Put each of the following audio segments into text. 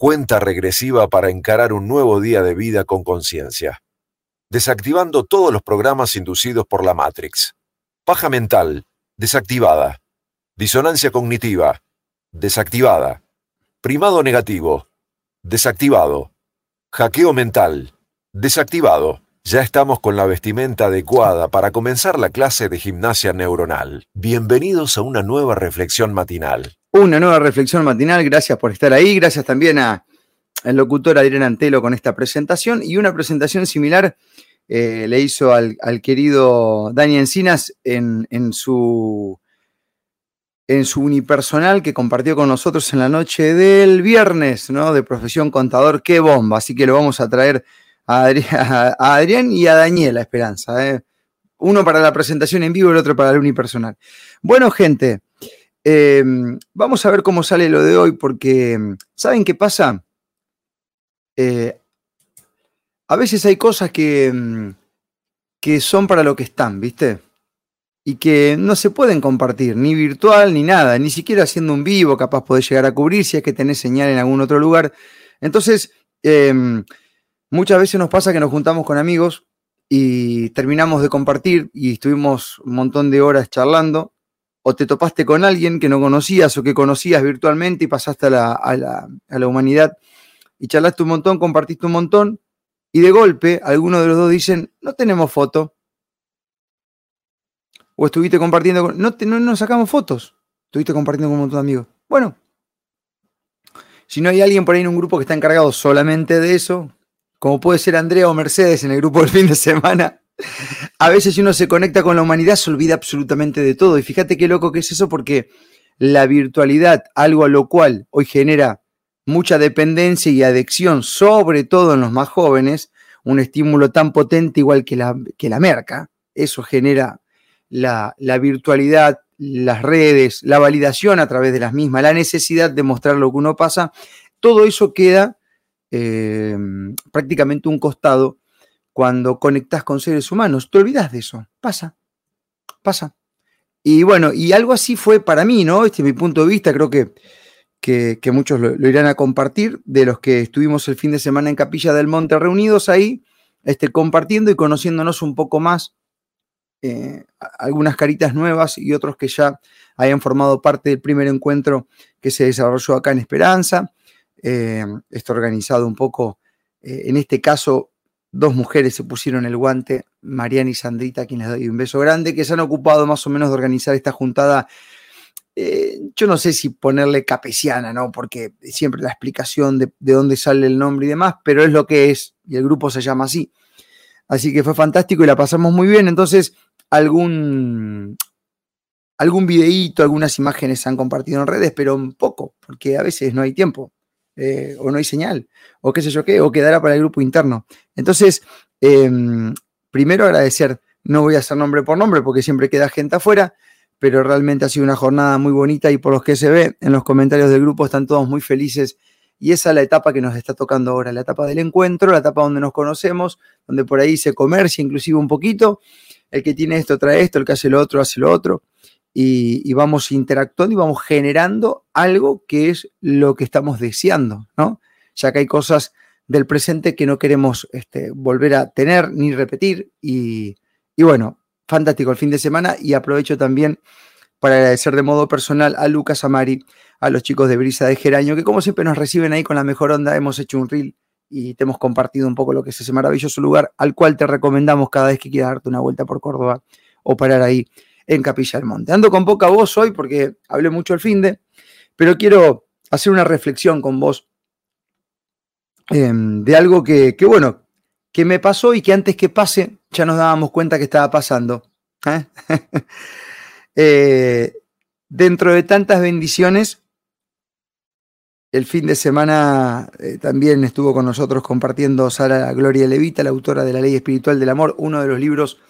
Cuenta regresiva para encarar un nuevo día de vida con conciencia. Desactivando todos los programas inducidos por la Matrix. Paja mental, desactivada. Disonancia cognitiva, desactivada. Primado negativo, desactivado. Hackeo mental, desactivado. Ya estamos con la vestimenta adecuada para comenzar la clase de gimnasia neuronal. Bienvenidos a una nueva reflexión matinal. Una nueva reflexión matinal, gracias por estar ahí, gracias también a, al locutor Adrián Antelo con esta presentación y una presentación similar eh, le hizo al, querido Dani Encinas en, en, su, en su unipersonal que compartió con nosotros en la noche del viernes, ¿no? De profesión contador, qué bomba, así que lo vamos a traer a Adrián, y a Daniela Esperanza. ¿eh? Uno para la presentación en vivo el otro para el unipersonal. Bueno, gente, em, vamos a ver cómo sale lo de hoy, porque ¿saben qué pasa? Eh, a veces hay cosas que, em, que son para lo que están, ¿viste? Y que no se pueden compartir, ni virtual, ni nada, ni siquiera haciendo un vivo, capaz podés llegar a cubrir si es que tenés señal en algún otro lugar. Entonces, em, Muchas veces nos pasa que nos juntamos con amigos y terminamos de compartir y estuvimos un montón de horas charlando, o te topaste con alguien que no conocías o que conocías virtualmente y pasaste a la, humanidad y charlaste un montón, compartiste un montón, y de golpe algunos de los dos dicen, no tenemos foto. O estuviste compartiendo, no, no nos sacamos fotos, estuviste compartiendo con un montón de amigos. Bueno, si no hay alguien por ahí en un grupo que está encargado solamente de eso, como puede ser Andrea o Mercedes en el grupo del fin de semana, a veces uno se conecta con la humanidad se olvida absolutamente de todo. Y fíjate qué loco que es eso porque la virtualidad, algo a lo cual hoy genera mucha dependencia y adicción, sobre todo en los más jóvenes, un estímulo tan potente igual que la, que la merca, eso genera la virtualidad, las redes, la validación a través de las mismas, la necesidad de mostrar lo que uno pasa, todo eso queda Em, prácticamente un costado cuando conectas con seres humanos. Te olvidas de eso. Pasa. Pasa. Y bueno, y algo así fue para mí, ¿no? Este es mi punto de vista, creo que, que, muchos lo, irán a compartir, de los que estuvimos el fin de semana en Capilla del Monte reunidos ahí, este, compartiendo y conociéndonos un poco más, eh, algunas caritas nuevas y otros que ya hayan formado parte del primer encuentro que se desarrolló acá en Esperanza. Eh, esto organizado un poco, eh, en este caso, dos mujeres se pusieron el guante, Mariana y Sandrita, a quienes les doy un beso grande, que se han ocupado más o menos de organizar esta juntada. Eh, yo no sé si ponerle capesiana, ¿no? Porque siempre la explicación de, de dónde sale el nombre y demás, pero es lo que es, y el grupo se llama así. Así que fue fantástico y la pasamos muy bien. Entonces, algún, algún videíto, algunas imágenes se han compartido en redes, pero un poco, porque a veces no hay tiempo. Eh, o no hay señal, o qué sé yo qué, o quedará para el grupo interno. Entonces, em, primero agradecer, no voy a hacer nombre por nombre porque siempre queda gente afuera, pero realmente ha sido una jornada muy bonita y por los que se ve en los comentarios del grupo están todos muy felices. Y esa es la etapa que nos está tocando ahora, la etapa del encuentro, la etapa donde nos conocemos, donde por ahí se comercia inclusive un poquito. El que tiene esto trae esto, el que hace lo otro hace lo otro y, vamos interactuando y vamos generando algo que es lo que estamos deseando, ¿no? Ya que hay cosas del presente que no queremos este, volver a tener ni repetir. Y, bueno, fantástico el fin de semana y aprovecho también para agradecer de modo personal a Lucas Amari, a los chicos de Brisa de Geraño, que como siempre nos reciben ahí con la mejor onda. Hemos hecho un reel y te hemos compartido un poco lo que es ese maravilloso lugar al cual te recomendamos cada vez que quieras darte una vuelta por Córdoba o parar ahí en Capilla del Monte. Ando con poca voz hoy porque hablé mucho el fin de, pero quiero hacer una reflexión con vos em, de algo que, bueno, que me pasó y que antes que pase ya nos dábamos cuenta que estaba pasando. ¿eh? Eh, dentro de tantas bendiciones, el fin de semana eh, también estuvo con nosotros compartiendo Sara Gloria Levita, la autora de La Ley Espiritual del Amor, uno de los libros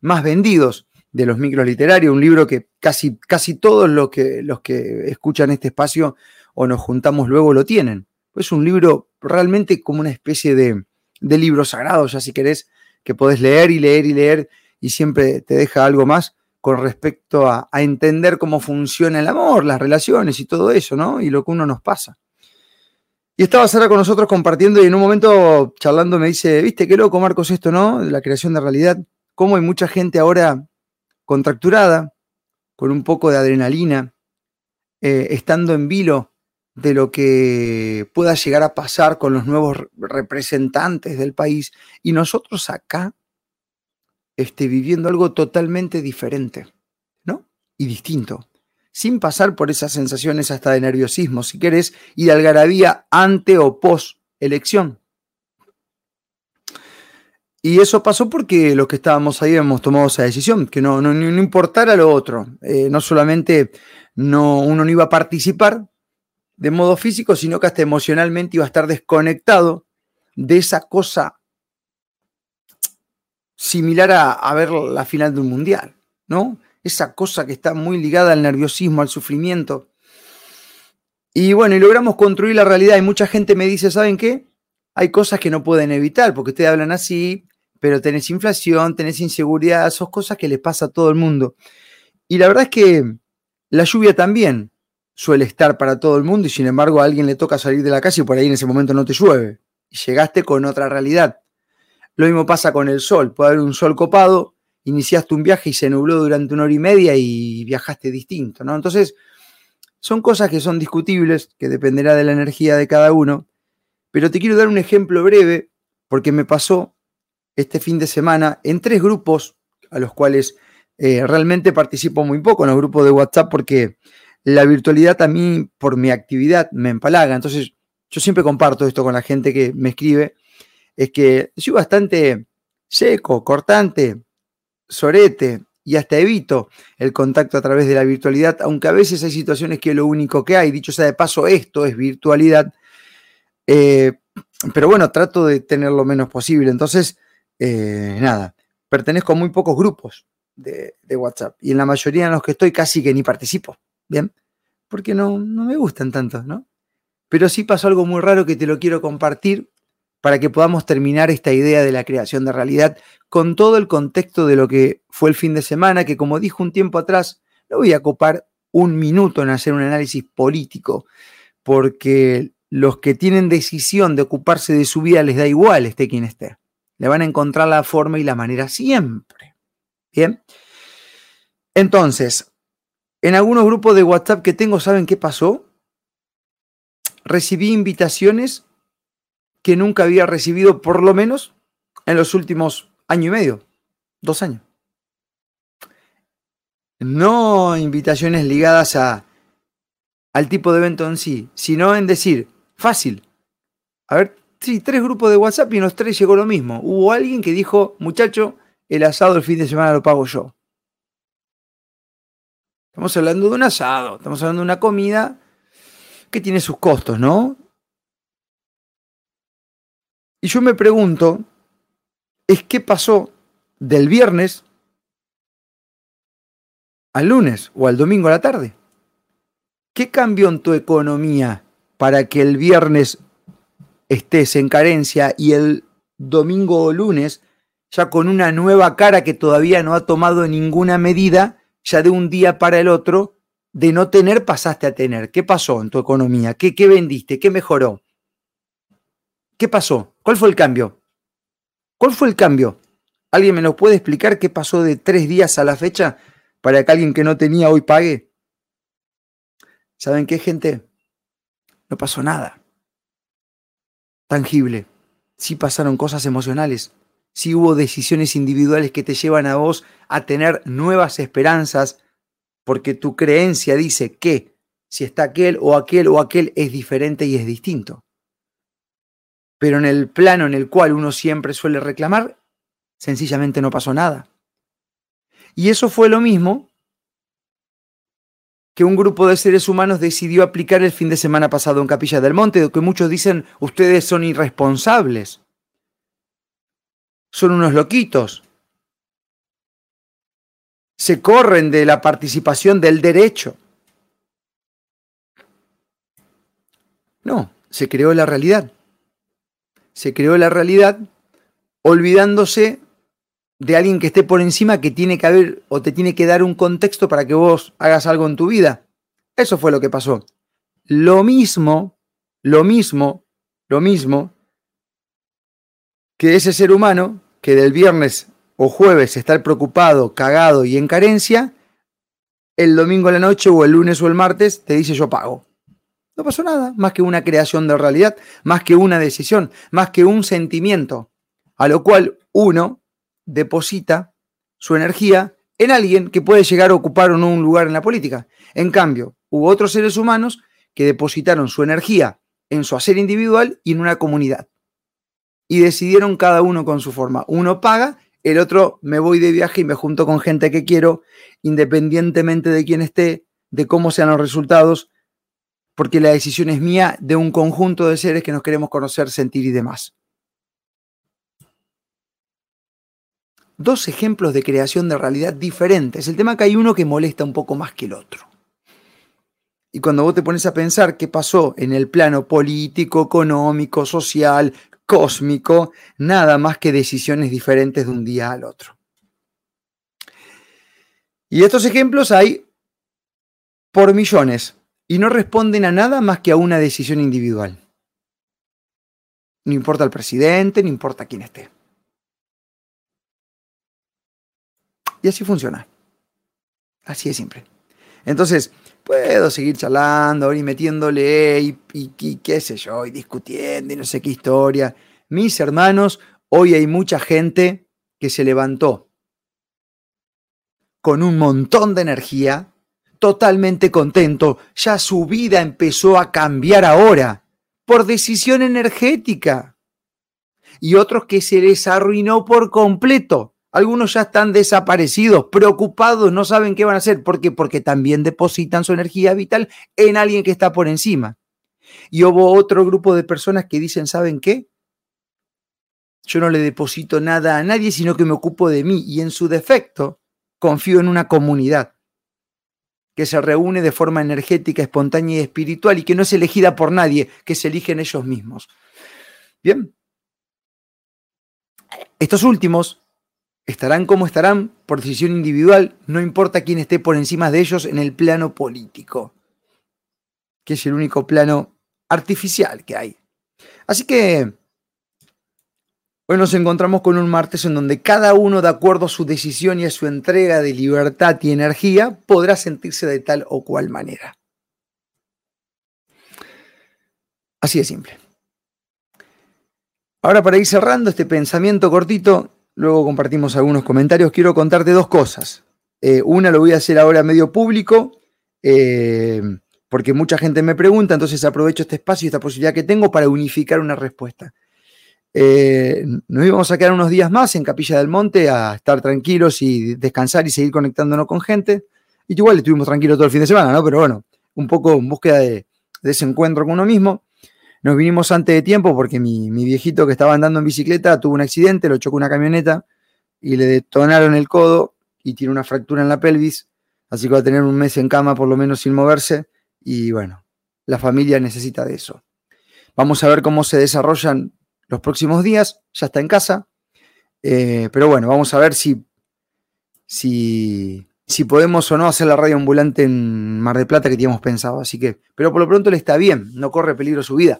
más vendidos de los micros literarios, un libro que casi, casi todos los que, los que escuchan este espacio o nos juntamos luego lo tienen. Es un libro realmente como una especie de, de libro sagrado, ya si querés, que podés leer y leer y leer y siempre te deja algo más con respecto a, a, entender cómo funciona el amor, las relaciones y todo eso, ¿no? Y lo que uno nos pasa. Y estaba Sara con nosotros compartiendo y en un momento charlando me dice, viste qué loco Marcos esto, ¿no? De la creación de realidad. Cómo hay mucha gente ahora contracturada, con un poco de adrenalina, eh, estando en vilo de lo que pueda llegar a pasar con los nuevos representantes del país y nosotros acá este, viviendo algo totalmente diferente, ¿no? Y distinto, sin pasar por esas sensaciones hasta de nerviosismo, si querés, y de algarabía ante o post elección. Y eso pasó porque los que estábamos ahí hemos tomado esa decisión, que no, no, no importara lo otro. Eh, no solamente no, uno no iba a participar, de modo físico, sino que hasta emocionalmente iba a estar desconectado de esa cosa similar a, ver la final de un mundial, ¿no? Esa cosa que está muy ligada al nerviosismo, al sufrimiento. Y bueno, y logramos construir la realidad. Y mucha gente me dice, ¿saben qué? Hay cosas que no pueden evitar, porque ustedes hablan así, pero tenés inflación, tenés inseguridad, son cosas que les pasa a todo el mundo. Y la verdad es que la lluvia también suele estar para todo el mundo y sin embargo a alguien le toca salir de la casa y por ahí en ese momento no te llueve. Y llegaste con otra realidad. Lo mismo pasa con el sol. Puede haber un sol copado, iniciaste un viaje y se nubló durante una hora y media y viajaste distinto, ¿no? Entonces, son cosas que son discutibles, que dependerá de la energía de cada uno. Pero te quiero dar un ejemplo breve porque me pasó este fin de semana en tres grupos a los cuales eh, realmente participo muy poco en los grupos de WhatsApp porque la virtualidad a mí, por mi actividad, me empalaga. Entonces, yo siempre comparto esto con la gente que me escribe, es que soy bastante seco, cortante, sorete, y hasta evito el contacto a través de la virtualidad, aunque a veces hay situaciones que lo único que hay. Dicho sea de paso, esto es virtualidad. Eh, pero bueno, trato de tener lo menos posible. Entonces, eh, nada, pertenezco a muy pocos grupos de, de, WhatsApp y en la mayoría en los que estoy casi que ni participo. Bien, porque no, no me gustan tanto, ¿no? Pero sí pasó algo muy raro que te lo quiero compartir para que podamos terminar esta idea de la creación de realidad con todo el contexto de lo que fue el fin de semana, que como dijo un tiempo atrás, no voy a copar un minuto en hacer un análisis político, porque los que tienen decisión de ocuparse de su vida les da igual esté quien esté. Le van a encontrar la forma y la manera siempre. Bien. Entonces, en algunos grupos de WhatsApp que tengo, ¿saben qué pasó? Recibí invitaciones que nunca había recibido, por lo menos en los últimos año y medio, dos años. No invitaciones ligadas a, al tipo de evento en sí, sino en decir, fácil. A ver, sí, tres grupos de WhatsApp y en los tres llegó lo mismo. Hubo alguien que dijo, muchacho, el asado el fin de semana lo pago yo. Estamos hablando de un asado, estamos hablando de una comida que tiene sus costos, ¿no? Y yo me pregunto, es qué pasó del viernes al lunes o al domingo a la tarde. ¿Qué cambió en tu economía para que el viernes estés en carencia y el domingo o lunes ya con una nueva cara que todavía no ha tomado ninguna medida ya de un día para el otro, de no tener pasaste a tener. ¿Qué pasó en tu economía? ¿Qué, qué vendiste? ¿Qué mejoró? ¿Qué pasó? ¿Cuál fue el cambio? ¿Cuál fue el cambio? ¿Alguien me lo puede explicar qué pasó de tres días a la fecha para que alguien que no tenía hoy pague? ¿Saben qué, gente? No pasó nada. Tangible. Sí pasaron cosas emocionales si hubo decisiones individuales que te llevan a vos a tener nuevas esperanzas, porque tu creencia dice que si está aquel o aquel o aquel es diferente y es distinto. Pero en el plano en el cual uno siempre suele reclamar, sencillamente no pasó nada. Y eso fue lo mismo que un grupo de seres humanos decidió aplicar el fin de semana pasado en Capilla del Monte, que muchos dicen ustedes son irresponsables son unos loquitos. Se corren de la participación del derecho. No, se creó la realidad. Se creó la realidad olvidándose de alguien que esté por encima que tiene que haber o te tiene que dar un contexto para que vos hagas algo en tu vida. Eso fue lo que pasó. Lo mismo, lo mismo lo mismo que ese ser humano que del viernes o jueves está preocupado, cagado y en carencia, el domingo a la noche o el lunes o el martes te dice yo pago. No pasó nada, más que una creación de realidad, más que una decisión, más que un sentimiento, a lo cual uno deposita su energía en alguien que puede llegar a ocupar o no un lugar en la política. En cambio, hubo otros seres humanos que depositaron su energía en su hacer individual y en una comunidad. Y decidieron cada uno con su forma. Uno paga, el otro me voy de viaje y me junto con gente que quiero, independientemente de quién esté, de cómo sean los resultados, porque la decisión es mía de un conjunto de seres que nos queremos conocer, sentir y demás. Dos ejemplos de creación de realidad diferentes. El tema que hay uno que molesta un poco más que el otro. Y cuando vos te pones a pensar qué pasó en el plano político, económico, social, cósmico, nada más que decisiones diferentes de un día al otro. Y estos ejemplos hay por millones y no responden a nada más que a una decisión individual. No importa el presidente, no importa quién esté. Y así funciona. Así es simple. Entonces, puedo seguir charlando y metiéndole y, y, qué sé yo, y discutiendo y no sé qué historia. Mis hermanos, hoy hay mucha gente que se levantó con un montón de energía, totalmente contento, ya su vida empezó a cambiar ahora por decisión energética. Y otros que se les arruinó por completo algunos ya están desaparecidos, preocupados, no saben qué van a hacer. ¿Por qué? Porque también depositan su energía vital en alguien que está por encima. Y hubo otro grupo de personas que dicen, ¿saben qué? Yo no le deposito nada a nadie, sino que me ocupo de mí. Y en su defecto, confío en una comunidad que se reúne de forma energética, espontánea y espiritual y que no es elegida por nadie, que se eligen ellos mismos. Bien. Estos últimos estarán como estarán por decisión individual, no importa quién esté por encima de ellos en el plano político, que es el único plano artificial que hay. Así que hoy nos encontramos con un martes en donde cada uno, de acuerdo a su decisión y a su entrega de libertad y energía, podrá sentirse de tal o cual manera. Así de simple. Ahora para ir cerrando este pensamiento cortito, luego compartimos algunos comentarios. Quiero contarte dos cosas. Eh, una lo voy a hacer ahora medio público, eh, porque mucha gente me pregunta, entonces aprovecho este espacio y esta posibilidad que tengo para unificar una respuesta. Eh, nos íbamos a quedar unos días más en Capilla del Monte a estar tranquilos y descansar y seguir conectándonos con gente. Y igual estuvimos tranquilos todo el fin de semana, ¿no? Pero bueno, un poco en búsqueda de, de ese encuentro con uno mismo. Nos vinimos antes de tiempo porque mi, viejito que estaba andando en bicicleta tuvo un accidente, lo chocó una camioneta y le detonaron el codo y tiene una fractura en la pelvis, así que va a tener un mes en cama por lo menos sin moverse y bueno, la familia necesita de eso. Vamos a ver cómo se desarrollan los próximos días, ya está en casa, eh, pero bueno, vamos a ver si, si, si podemos o no hacer la radio ambulante en Mar de Plata que teníamos pensado. Así que, pero por lo pronto le está bien, no corre peligro su vida.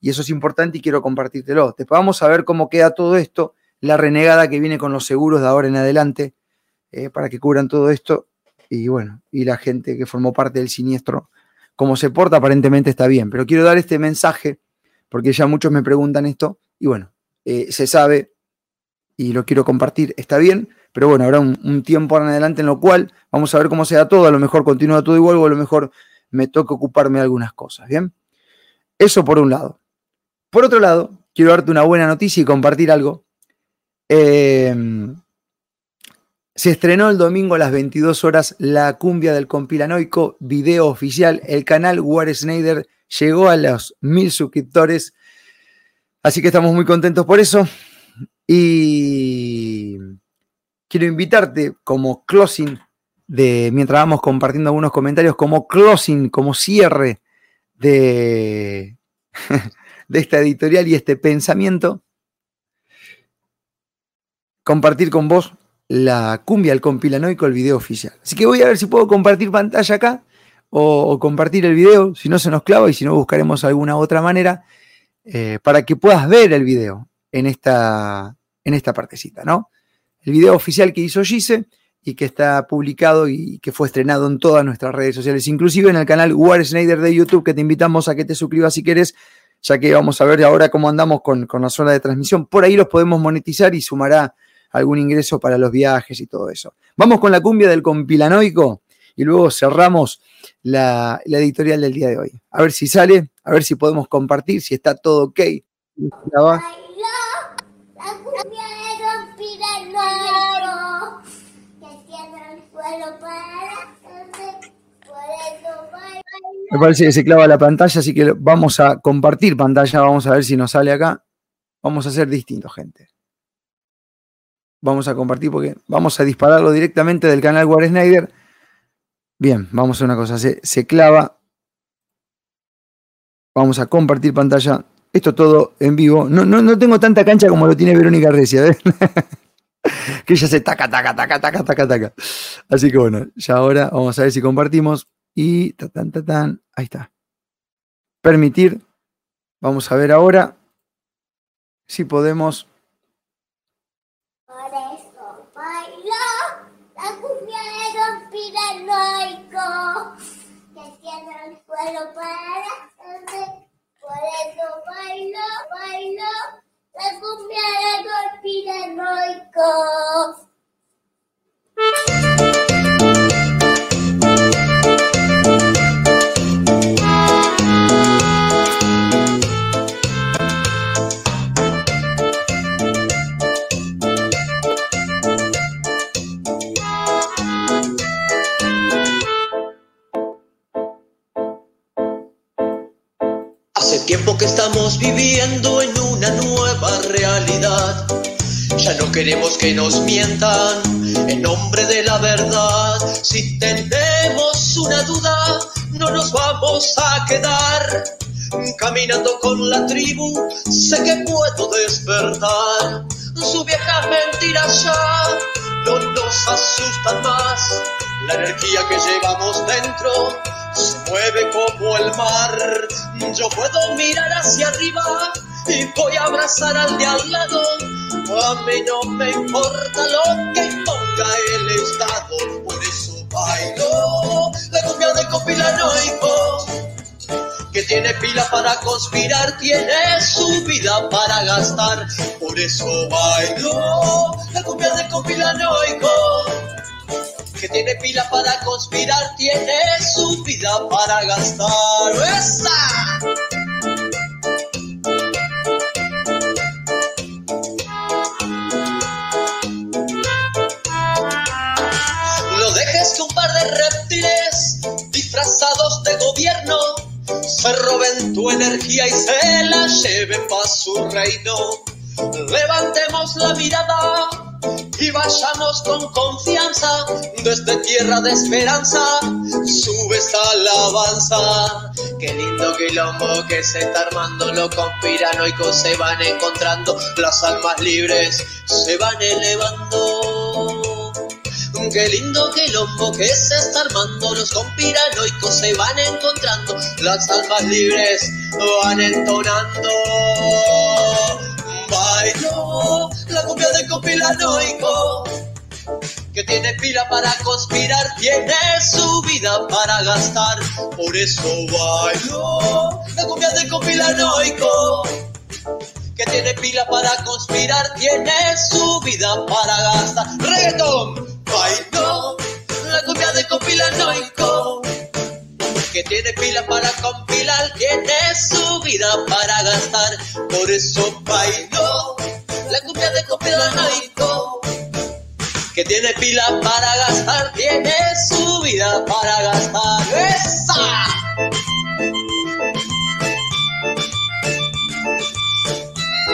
Y eso es importante y quiero compartírtelo. Después vamos a ver cómo queda todo esto, la renegada que viene con los seguros de ahora en adelante, eh, para que cubran todo esto. Y bueno, y la gente que formó parte del siniestro, como se porta, aparentemente está bien. Pero quiero dar este mensaje, porque ya muchos me preguntan esto, y bueno, eh, se sabe, y lo quiero compartir, está bien, pero bueno, habrá un, tiempo en adelante en lo cual vamos a ver cómo se da todo, a lo mejor continúa todo igual o a lo mejor me toca ocuparme de algunas cosas, ¿bien? Eso por un lado. Por otro lado, quiero darte una buena noticia y compartir algo. Em, se estrenó el domingo a las 22 horas La cumbia del compilanoico, video oficial. El canal War Snyder llegó a los mil suscriptores. Así que estamos muy contentos por eso. Y quiero invitarte como closing de, mientras vamos compartiendo algunos comentarios, como closing, como cierre de, de esta editorial y este pensamiento, compartir con vos la cumbia, el compilanoico, el video oficial. Así que voy a ver si puedo compartir pantalla acá o, compartir el video, si no se nos clava y si no buscaremos alguna otra manera. eh, para que puedas ver el video en esta, en esta partecita, ¿no? El video oficial que hizo Gise y que está publicado y que fue estrenado en todas nuestras redes sociales, inclusive en el canal War Snyder de YouTube, que te invitamos a que te suscribas si quieres, ya que vamos a ver ahora cómo andamos con, con la zona de transmisión. Por ahí los podemos monetizar y sumará algún ingreso para los viajes y todo eso. Vamos con la cumbia del compilanoico y luego cerramos la, la, editorial del día de hoy. A ver si sale, a ver si podemos compartir, si está todo ok. Me parece que se clava la pantalla, así que vamos a compartir pantalla, vamos a ver si nos sale acá. Vamos a hacer distinto, gente. Vamos a compartir porque vamos a dispararlo directamente del canal War Snyder. Bien, vamos a una cosa, se, clava. Vamos a compartir pantalla. Esto todo en vivo. No, no, no tengo tanta cancha como lo tiene Verónica Recia, ¿ves? que ella se taca, taca, taca, taca, taca, taca. Así que bueno, ya ahora vamos a ver si compartimos. Y ta, tan, ta, tan, ahí está. Permitir. Vamos a ver ahora si podemos. Por eso bailo la cumbia de conspiranoico que tiene el suelo para Por eso bailo, bailo la cumbia de conspiranoico. Hace viviendo en una nueva realidad. Ya no queremos que nos mientan en nombre de la verdad. Si tenemos una duda, no nos vamos a quedar. Caminando con la tribu, sé que puedo despertar. Su vieja mentira ya no nos asustan más. La energía que llevamos dentro se mueve como el mar. Yo puedo mirar hacia arriba y voy a abrazar al de al lado. A mí no me importa lo que ponga el Estado, por eso bailo la cumbia de copilanoico. Que tiene pila para conspirar, tiene su vida para gastar. Por eso bailo la cumbia de copilanoico que tiene pila para conspirar, tiene su vida para gastar. ¡Esa! No dejes que un par de reptiles disfrazados de gobierno se roben tu energía y se la lleven para su reino. Levantemos la mirada y vayamos con confianza desde tierra de esperanza. Sube esta alabanza. Qué lindo quilombo que se está armando, los conspiranoicos se van encontrando, las almas libres se van elevando. Qué lindo quilombo que se está armando, los conspiranoicos se van encontrando, las almas libres van entonando. Bailo la cumbia del conspiranoico que tiene pila para conspirar, tiene su vida para gastar. Por eso bailo la cumbia del conspiranoico que tiene pila para conspirar, tiene su vida para gastar. Reggaeton, bailo la cumbia del conspiranoico que tiene pila para compilar, tiene su vida para gastar. Por eso bailo la cumbia de conspiranoico que tiene pila para gastar, tiene su vida para gastar. ¡Esa!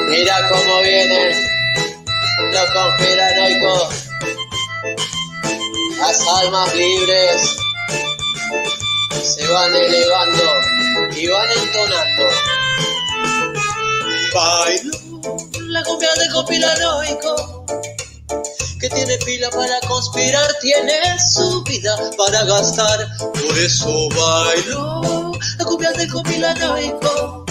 Mira cómo vienen los conspiranoicos, las almas libres se van elevando y van entonando. Bailo la cumbia de conspiranoico que tiene pila para conspirar, tiene su vida para gastar. Por eso bailo la cumbia de conspiranoico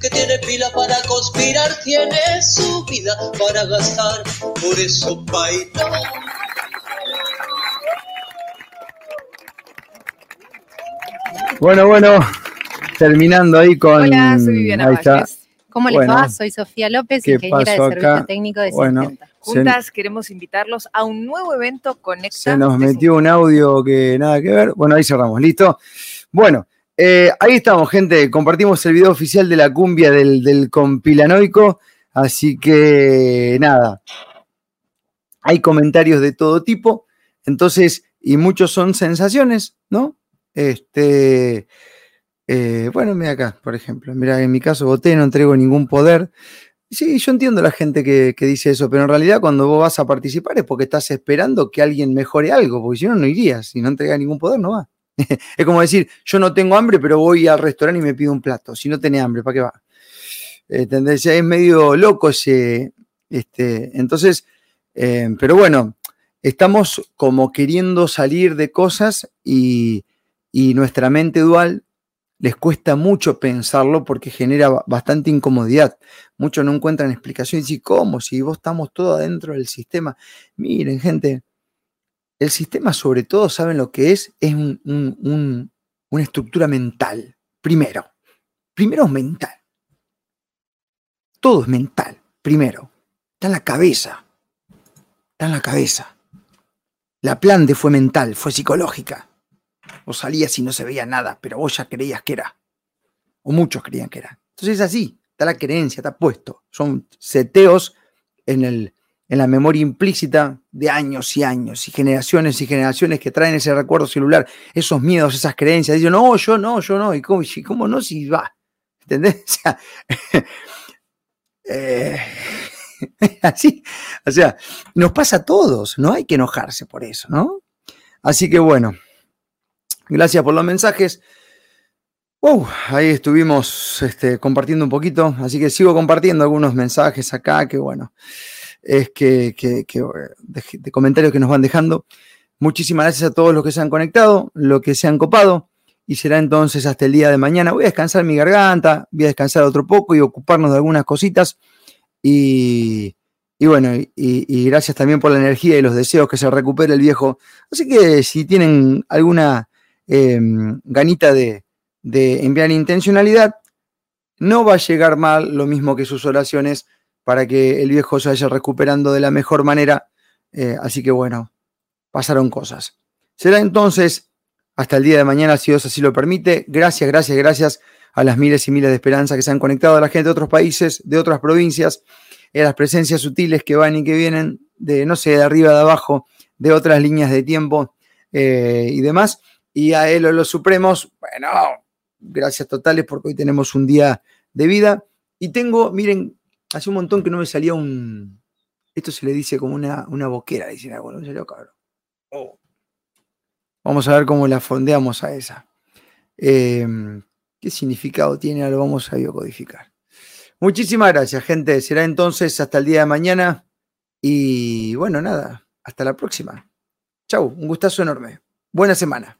que tiene pila para conspirar tiene su vida para gastar. Por eso baila. Bueno, bueno, terminando ahí con. Hola, soy Viviana ahí está. ¿Cómo les Bueno, va? Soy Sofía López, ¿qué ingeniera de servicio acá? técnico de Bueno. Se- Juntas queremos invitarlos a un nuevo evento Conecta. Se nos metió un audio que nada que ver. Bueno, ahí cerramos, ¿listo? Bueno, eh, ahí estamos, gente. Compartimos el video oficial de la cumbia del, del compilanoico. Así que nada. Hay comentarios de todo tipo. Entonces, y muchos son sensaciones, ¿no? Este. eh, bueno, mira acá, por ejemplo. Mira, en mi caso voté, no entrego ningún poder. Sí, yo entiendo la gente que, que dice eso, pero en realidad cuando vos vas a participar es porque estás esperando que alguien mejore algo, porque si no, no irías. Si no entregas ningún poder, no va. es como decir, yo no tengo hambre, pero voy al restaurante y me pido un plato. Si no tenés hambre, ¿para qué va? ¿Entendés? Es medio loco ese. Este, entonces, eh, pero bueno, estamos como queriendo salir de cosas y, y nuestra mente dual les cuesta mucho pensarlo porque genera ba- bastante incomodidad. Muchos no encuentran explicación y dicen, ¿cómo? Si vos estamos todos adentro del sistema. Miren, gente, el sistema sobre todo, ¿saben lo que es? Es un- un- un- una estructura mental. Primero. Primero es mental. Todo es mental. Primero. Está en la cabeza. Está en la cabeza. La planta fue mental, fue psicológica. Vos salías y no se veía nada, pero vos ya creías que era. O muchos creían que era. Entonces es así, está la creencia, está puesto. Son seteos en, el, en la memoria implícita de años y años y generaciones y generaciones que traen ese recuerdo celular, esos miedos, esas creencias. Dicen, no, yo no, yo no. ¿Y cómo, y cómo no si va? ¿Entendés? O sea, eh, así, o sea, nos pasa a todos, no hay que enojarse por eso, ¿no? Así que bueno, gracias por los mensajes. Uh, ahí estuvimos este, compartiendo un poquito, así que sigo compartiendo algunos mensajes acá, que bueno, es que, de, comentarios que nos van dejando. Muchísimas gracias a todos los que se han conectado, los que se han copado, y será entonces hasta el día de mañana. Voy a descansar mi garganta, voy a descansar otro poco y ocuparnos de algunas cositas. Y, bueno, y gracias también por la energía y los deseos que se recupere el viejo. Así que si tienen alguna eh, ganita de, de enviar intencionalidad, no va a llegar mal lo mismo que sus oraciones para que el viejo se vaya recuperando de la mejor manera. Eh, así que bueno, pasaron cosas. Será entonces hasta el día de mañana, si Dios así lo permite. Gracias, gracias, gracias a las miles y miles de esperanzas que se han conectado, a la gente de otros países, de otras provincias, a las presencias sutiles que van y que vienen de, no sé, de arriba, de abajo, de otras líneas de tiempo eh, y demás. Y a él o los supremos, bueno, gracias totales porque hoy tenemos un día de vida. Y tengo, miren, hace un montón que no me salía un, esto se le dice como una, una boquera, dicen algo, no me salió cabrón. Oh. Vamos a ver cómo la fondeamos a esa. Eh, ¿Qué significado tiene? Lo vamos a biocodificar. Muchísimas gracias, gente. Será entonces hasta el día de mañana. Y bueno, nada, hasta la próxima. Chau, un gustazo enorme. Buena semana.